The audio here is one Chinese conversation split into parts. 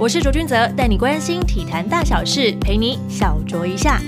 我是卓君泽，带你关心体坛大小事，陪你小酌一下。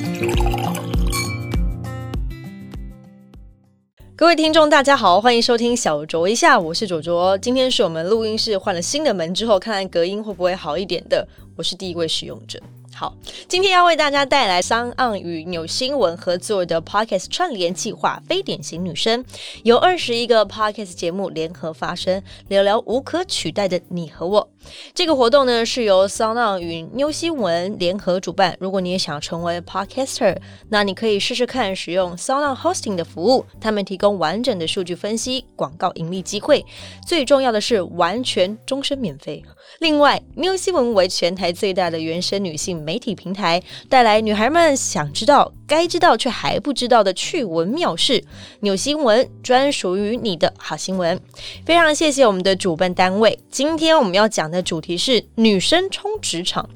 各位听众，大家好，欢迎收听小酌一下，我是卓卓。今天是我们录音室换了新的门之后，看看隔音会不会好一点的。我是第一位使用者。好，今天要为大家带来商岸与纽新闻合作的 Podcast 串联计划《非典型女生》，由二十一个 Podcast 节目联合发声，聊聊无可取代的你和我。这个活动呢是由 Sound 与 New 新闻联合主办。如果你也想成为 Podcaster，那你可以试试看使用 Sound Hosting 的服务，他们提供完整的数据分析、广告盈利机会，最重要的是完全终身免费。另外，New 新闻为全台最大的原生女性媒体平台，带来女孩们想知道、该知道却还不知道的趣闻妙事。纽新闻专属于你的好新闻。非常谢谢我们的主办单位。今天我们要讲的主题是女生冲职场。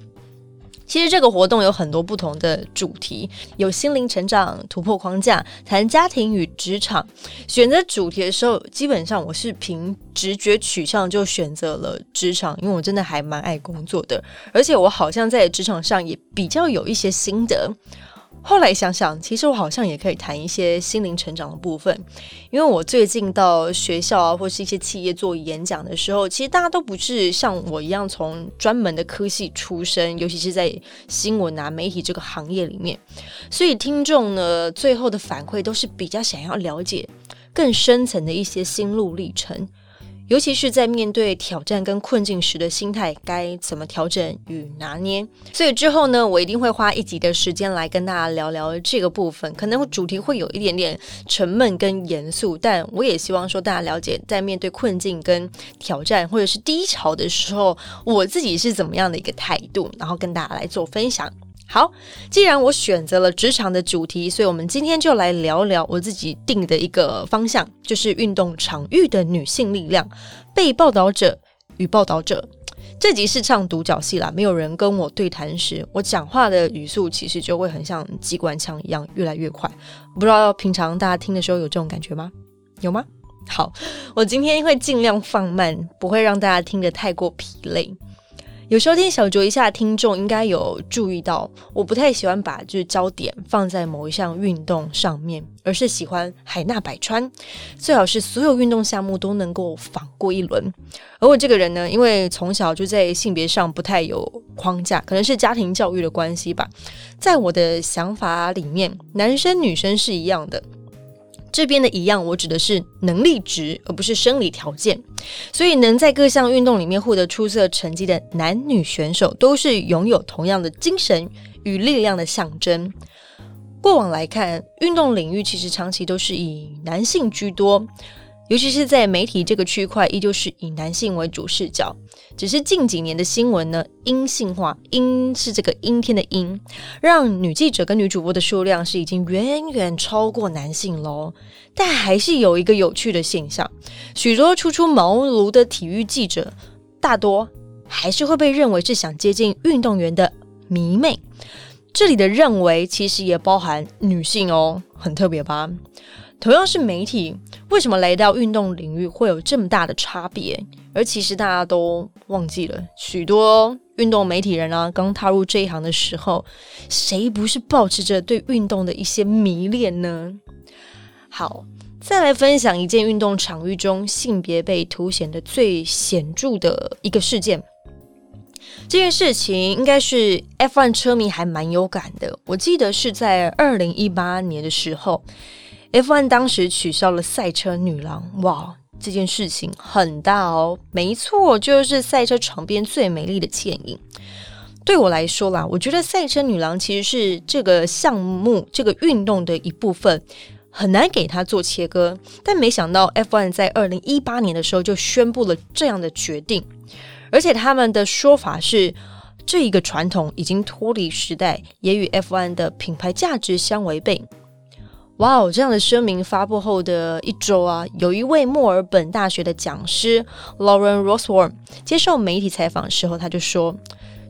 其实这个活动有很多不同的主题，有心灵成长、突破框架、谈家庭与职场。选择主题的时候，基本上我是凭直觉取向就选择了职场，因为我真的还蛮爱工作的，而且我好像在职场上也比较有一些心得。后来想想，其实我好像也可以谈一些心灵成长的部分，因为我最近到学校啊，或是一些企业做演讲的时候，其实大家都不是像我一样从专门的科系出身，尤其是在新闻啊、媒体这个行业里面，所以听众呢，最后的反馈都是比较想要了解更深层的一些心路历程。尤其是在面对挑战跟困境时的心态该怎么调整与拿捏，所以之后呢，我一定会花一集的时间来跟大家聊聊这个部分。可能主题会有一点点沉闷跟严肃，但我也希望说大家了解，在面对困境跟挑战或者是低潮的时候，我自己是怎么样的一个态度，然后跟大家来做分享。好，既然我选择了职场的主题，所以我们今天就来聊聊我自己定的一个方向，就是运动场域的女性力量，被报道者与报道者。这集是唱独角戏啦，没有人跟我对谈时，我讲话的语速其实就会很像机关枪一样，越来越快。不知道平常大家听的时候有这种感觉吗？有吗？好，我今天会尽量放慢，不会让大家听得太过疲累。有收听小酌一下，听众应该有注意到，我不太喜欢把就是焦点放在某一项运动上面，而是喜欢海纳百川，最好是所有运动项目都能够访过一轮。而我这个人呢，因为从小就在性别上不太有框架，可能是家庭教育的关系吧，在我的想法里面，男生女生是一样的。这边的一样，我指的是能力值，而不是生理条件。所以，能在各项运动里面获得出色成绩的男女选手，都是拥有同样的精神与力量的象征。过往来看，运动领域其实长期都是以男性居多。尤其是在媒体这个区块，依旧是以男性为主视角。只是近几年的新闻呢，阴性化，阴是这个阴天的阴，让女记者跟女主播的数量是已经远远超过男性喽。但还是有一个有趣的现象，许多初出茅庐的体育记者，大多还是会被认为是想接近运动员的迷妹。这里的认为其实也包含女性哦，很特别吧？同样是媒体，为什么来到运动领域会有这么大的差别？而其实大家都忘记了，许多运动媒体人啊，刚踏入这一行的时候，谁不是保持着对运动的一些迷恋呢？好，再来分享一件运动场域中性别被凸显的最显著的一个事件。这件事情应该是 F1 车迷还蛮有感的。我记得是在二零一八年的时候。F1 当时取消了赛车女郎，哇，这件事情很大哦。没错，就是赛车场边最美丽的倩影。对我来说啦，我觉得赛车女郎其实是这个项目、这个运动的一部分，很难给它做切割。但没想到 F1 在二零一八年的时候就宣布了这样的决定，而且他们的说法是，这一个传统已经脱离时代，也与 F1 的品牌价值相违背。哇哦！这样的声明发布后的一周啊，有一位墨尔本大学的讲师 Lauren Roseworm 接受媒体采访的时候，他就说：“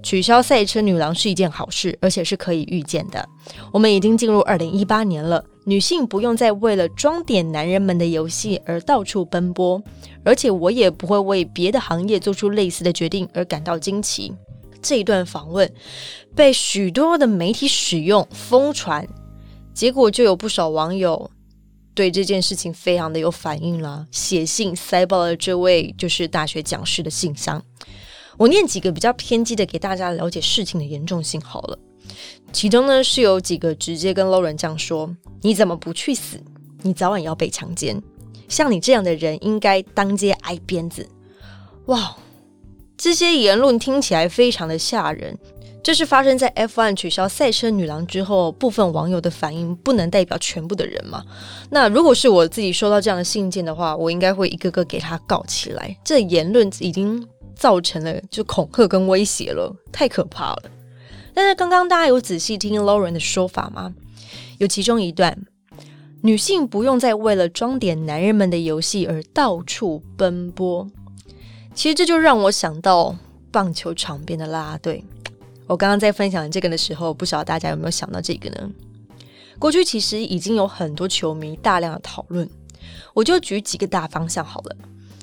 取消赛车女郎是一件好事，而且是可以预见的。我们已经进入二零一八年了，女性不用再为了装点男人们的游戏而到处奔波，而且我也不会为别的行业做出类似的决定而感到惊奇。”这一段访问被许多的媒体使用疯传，结果就有不少网友对这件事情非常的有反应了，写信塞爆了这位就是大学讲师的信箱。我念几个比较偏激的，给大家了解事情的严重性好了。其中呢是有几个直接跟 Lauren 这样说：“你怎么不去死？你早晚要被强奸。像你这样的人，应该当街挨鞭子。”哇，这些言论听起来非常的吓人。这是发生在 F1 取消赛车女郎之后，部分网友的反应不能代表全部的人嘛？那如果是我自己收到这样的信件的话，我应该会一个个给他告起来。这言论已经造成了就恐吓跟威胁了，太可怕了。但是刚刚大家有仔细听 Lauren 的说法吗？有其中一段，女性不用再为了装点男人们的游戏而到处奔波。其实这就让我想到棒球场边的啦啦队。我刚刚在分享这个的时候，不晓得大家有没有想到这个呢？过去其实已经有很多球迷大量的讨论，我就举几个大方向好了。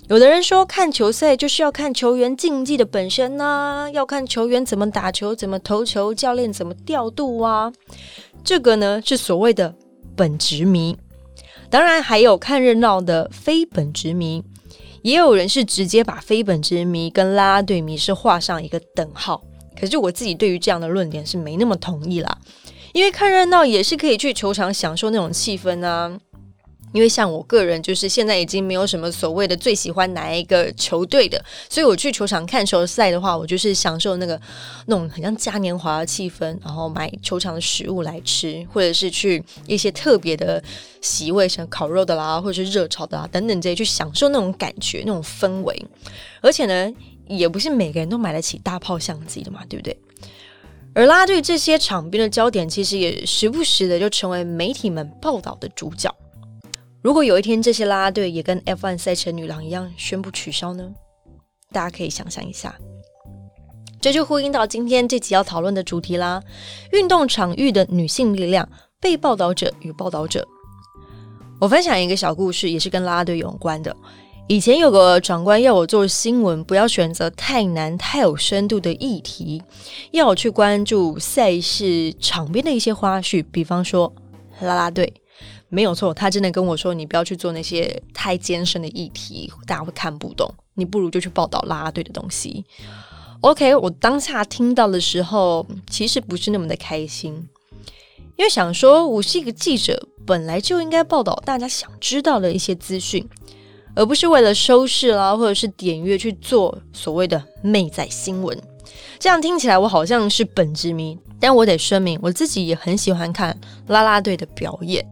有的人说看球赛就是要看球员竞技的本身呐，要看球员怎么打球、怎么投球、教练怎么调度啊。这个呢是所谓的本职迷。当然还有看热闹的非本职迷。也有人是直接把非本职迷跟啦啦队迷是画上一个等号，可是我自己对于这样的论点是没那么同意啦，因为看热闹也是可以去球场享受那种气氛啊。因为像我个人，就是现在已经没有什么所谓的最喜欢哪一个球队的，所以我去球场看球赛的话，我就是享受那个那种很像嘉年华的气氛，然后买球场的食物来吃，或者是去一些特别的席位，像烤肉的啦，或者是热炒的啦等等这些，去享受那种感觉、那种氛围。而且呢，也不是每个人都买得起大炮相机的嘛，对不对？而拉队这些场边的焦点，其实也时不时的就成为媒体们报道的主角。如果有一天这些啦啦队也跟 F1 赛车女郎一样宣布取消呢？大家可以想象一下，这就呼应到今天这集要讨论的主题啦：运动场域的女性力量、被报道者与报道者。我分享一个小故事，也是跟啦啦队有关的。以前有个长官要我做新闻，不要选择太难、太有深度的议题，要我去关注赛事场边的一些花絮，比方说啦啦队。没有错，他真的跟我说：“你不要去做那些太艰深的议题，大家会看不懂。你不如就去报道啦啦队的东西。” OK，我当下听到的时候，其实不是那么的开心，因为想说，我是一个记者，本来就应该报道大家想知道的一些资讯，而不是为了收视啦，或者是点阅去做所谓的媚在新闻。这样听起来，我好像是本之迷，但我得声明，我自己也很喜欢看啦啦队的表演。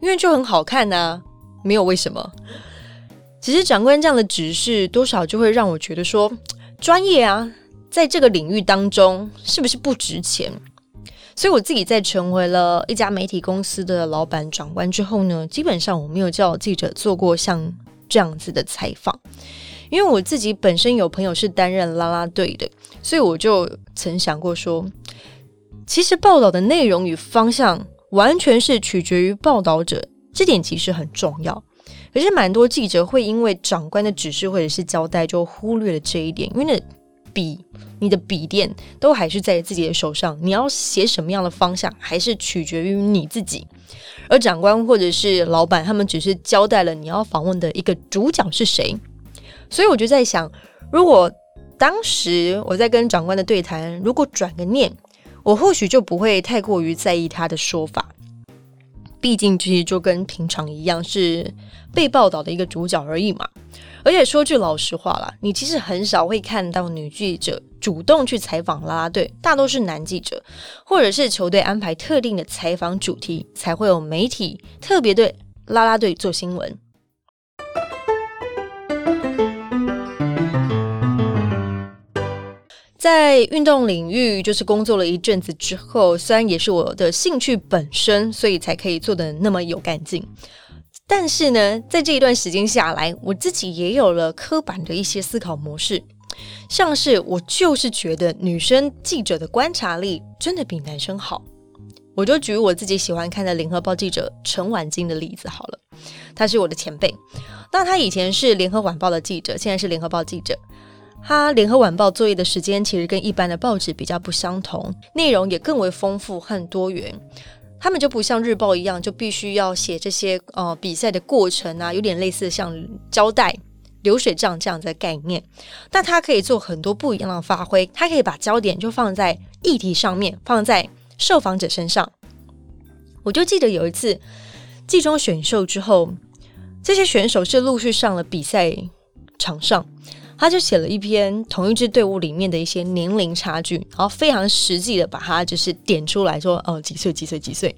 因为就很好看呐，没有为什么。其实长官这样的指示，多少就会让我觉得说，专业啊，在这个领域当中是不是不值钱？所以我自己在成为了一家媒体公司的老板长官之后呢，基本上我没有叫记者做过像这样子的采访，因为我自己本身有朋友是担任啦啦队的，所以我就曾想过说，其实报道的内容与方向。完全是取决于报道者，这点其实很重要。可是蛮多记者会因为长官的指示或者是交代，就忽略了这一点。因为你笔、你的笔电都还是在自己的手上，你要写什么样的方向，还是取决于你自己。而长官或者是老板，他们只是交代了你要访问的一个主角是谁。所以我就在想，如果当时我在跟长官的对谈，如果转个念。我或许就不会太过于在意他的说法，毕竟其实就跟平常一样是被报道的一个主角而已嘛。而且说句老实话啦，你其实很少会看到女记者主动去采访啦啦队，大多是男记者，或者是球队安排特定的采访主题，才会有媒体特别对啦啦队做新闻。在运动领域，就是工作了一阵子之后，虽然也是我的兴趣本身，所以才可以做的那么有干劲。但是呢，在这一段时间下来，我自己也有了刻板的一些思考模式，像是我就是觉得女生记者的观察力真的比男生好。我就举我自己喜欢看的联合报记者陈婉晶的例子好了，他是我的前辈，那他以前是联合晚报的记者，现在是联合报记者。它联合晚报作业的时间其实跟一般的报纸比较不相同，内容也更为丰富和多元。他们就不像日报一样，就必须要写这些呃比赛的过程啊，有点类似像交代流水账这样的概念。但它可以做很多不一样的发挥，它可以把焦点就放在议题上面，放在受访者身上。我就记得有一次季中选秀之后，这些选手是陆续上了比赛场上。他就写了一篇同一支队伍里面的一些年龄差距，然后非常实际的把它就是点出来说，哦，几岁几岁几岁。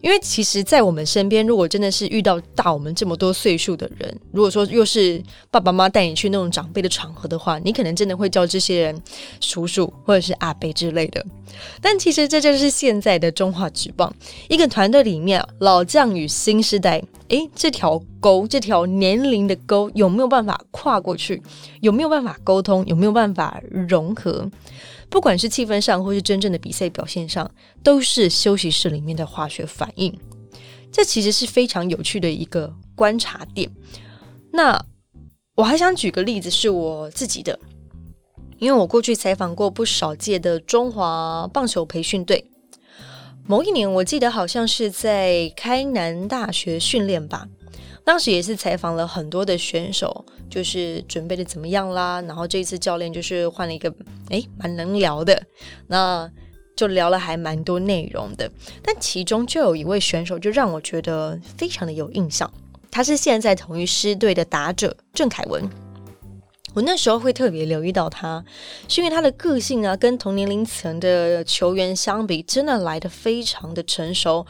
因为其实，在我们身边，如果真的是遇到大我们这么多岁数的人，如果说又是爸爸妈妈带你去那种长辈的场合的话，你可能真的会叫这些人叔叔或者是阿伯之类的。但其实这就是现在的中华职棒一个团队里面老将与新时代。诶，这条沟，这条年龄的沟有没有办法跨过去？有没有没有办法沟通？有没有办法融合？不管是气氛上，或是真正的比赛表现上，都是休息室里面的化学反应。这其实是非常有趣的一个观察点。那我还想举个例子，是我自己的，因为我过去采访过不少届的中华棒球培训队。某一年，我记得好像是在开南大学训练吧，当时也是采访了很多的选手，就是准备的怎么样啦。然后这一次教练就是换了一个，诶，蛮能聊的，那就聊了还蛮多内容的。但其中就有一位选手，就让我觉得非常的有印象，他是现在同一师队的打者郑凯文。我那时候会特别留意到他，是因为他的个性啊，跟同年龄层的球员相比，真的来的非常的成熟，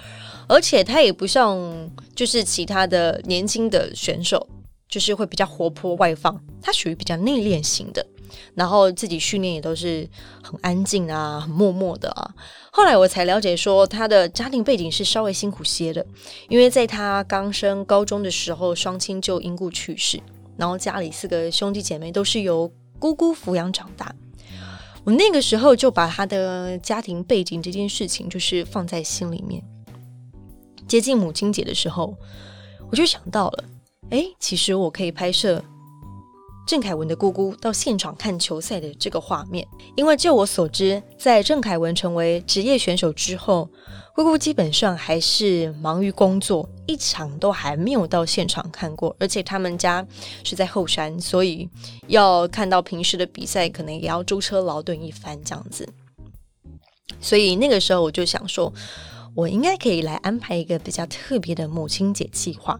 而且他也不像就是其他的年轻的选手，就是会比较活泼外放，他属于比较内敛型的，然后自己训练也都是很安静啊，很默默的啊。后来我才了解说，他的家庭背景是稍微辛苦些的，因为在他刚升高中的时候，双亲就因故去世。然后家里四个兄弟姐妹都是由姑姑抚养长大，我那个时候就把他的家庭背景这件事情就是放在心里面。接近母亲节的时候，我就想到了，哎，其实我可以拍摄郑凯文的姑姑到现场看球赛的这个画面，因为就我所知，在郑凯文成为职业选手之后。姑姑基本上还是忙于工作，一场都还没有到现场看过。而且他们家是在后山，所以要看到平时的比赛，可能也要舟车劳顿一番这样子。所以那个时候我就想说，我应该可以来安排一个比较特别的母亲节计划。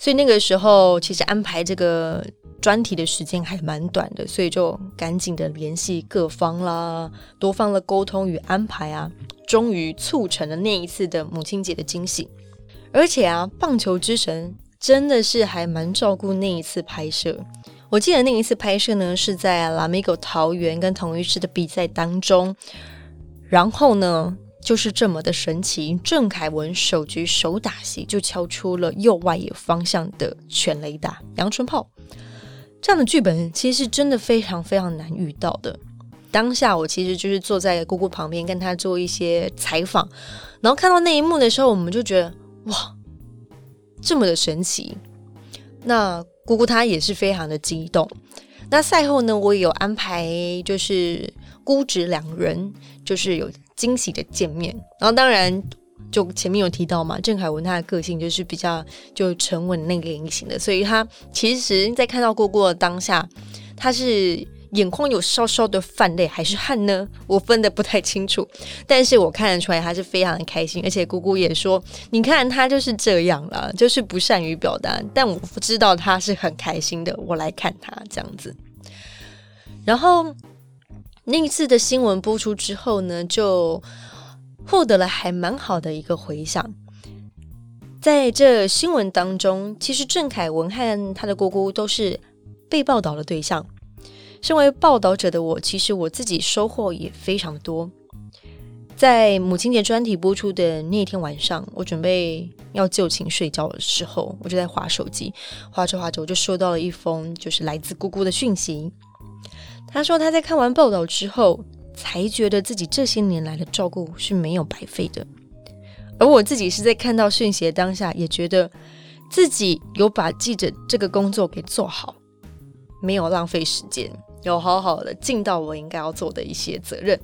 所以那个时候其实安排这个专题的时间还蛮短的，所以就赶紧的联系各方啦，多方的沟通与安排啊。终于促成了那一次的母亲节的惊喜，而且啊，棒球之神真的是还蛮照顾那一次拍摄。我记得那一次拍摄呢，是在拉米狗桃园跟同一师的比赛当中，然后呢，就是这么的神奇，郑凯文首局手打席就敲出了右外野方向的全雷打阳春炮，这样的剧本其实是真的非常非常难遇到的。当下我其实就是坐在姑姑旁边跟她做一些采访，然后看到那一幕的时候，我们就觉得哇，这么的神奇。那姑姑她也是非常的激动。那赛后呢，我也有安排，就是姑侄两人就是有惊喜的见面。然后当然就前面有提到嘛，郑凯文他的个性就是比较就沉稳那个类型的，所以他其实在看到姑姑的当下，他是。眼眶有稍稍的泛泪，还是汗呢？我分的不太清楚，但是我看得出来他是非常的开心，而且姑姑也说：“你看他就是这样了，就是不善于表达，但我知道他是很开心的。”我来看他这样子。然后那一次的新闻播出之后呢，就获得了还蛮好的一个回响。在这新闻当中，其实郑凯文和他的姑姑都是被报道的对象。身为报道者的我，其实我自己收获也非常多。在母亲节专题播出的那天晚上，我准备要就寝睡觉的时候，我就在划手机，划着划着，我就收到了一封就是来自姑姑的讯息。他说他在看完报道之后，才觉得自己这些年来的照顾是没有白费的。而我自己是在看到讯息的当下，也觉得自己有把记者这个工作给做好，没有浪费时间。有好好的尽到我应该要做的一些责任。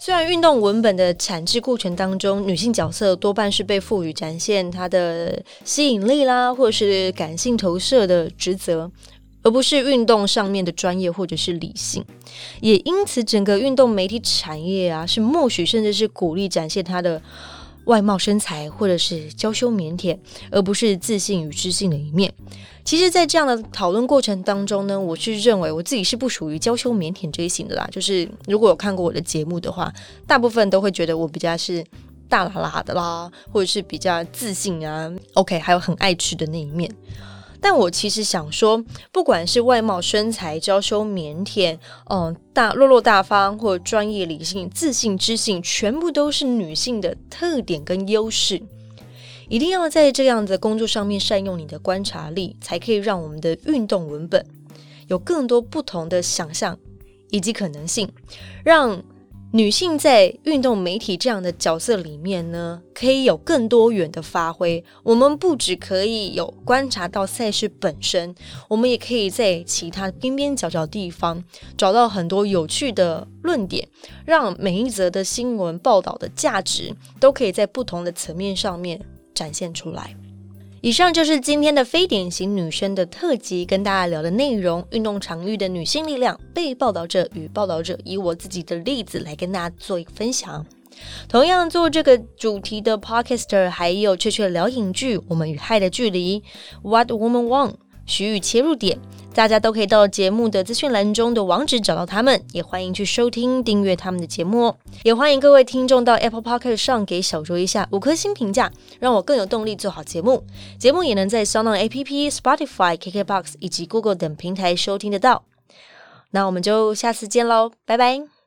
虽然运动文本的产制过程当中，女性角色多半是被赋予展现她的吸引力啦，或者是感性投射的职责，而不是运动上面的专业或者是理性。也因此，整个运动媒体产业啊，是默许甚至是鼓励展现他的。外貌身材，或者是娇羞腼腆，而不是自信与知性的一面。其实，在这样的讨论过程当中呢，我是认为我自己是不属于娇羞腼腆这一型的啦。就是如果有看过我的节目的话，大部分都会觉得我比较是大啦啦的啦，或者是比较自信啊。OK，还有很爱吃的那一面。但我其实想说，不管是外貌、身材、娇羞、腼腆，嗯，大落落大方，或专业、理性、自信、知性，全部都是女性的特点跟优势。一定要在这样的工作上面善用你的观察力，才可以让我们的运动文本有更多不同的想象以及可能性，让。女性在运动媒体这样的角色里面呢，可以有更多元的发挥。我们不只可以有观察到赛事本身，我们也可以在其他边边角角地方找到很多有趣的论点，让每一则的新闻报道的价值都可以在不同的层面上面展现出来。以上就是今天的非典型女生的特辑，跟大家聊的内容：运动场域的女性力量、被报道者与报道者，以我自己的例子来跟大家做一个分享。同样做这个主题的 podcaster 还有雀雀聊影剧《我们与爱的距离》，What Woman Want。徐宇切入点，大家都可以到节目的资讯栏中的网址找到他们，也欢迎去收听订阅他们的节目哦。也欢迎各位听众到 Apple Podcast 上给小卓一下五颗星评价，让我更有动力做好节目。节目也能在 Sound App、Spotify、KKBox 以及 Google 等平台收听得到。那我们就下次见喽，拜拜。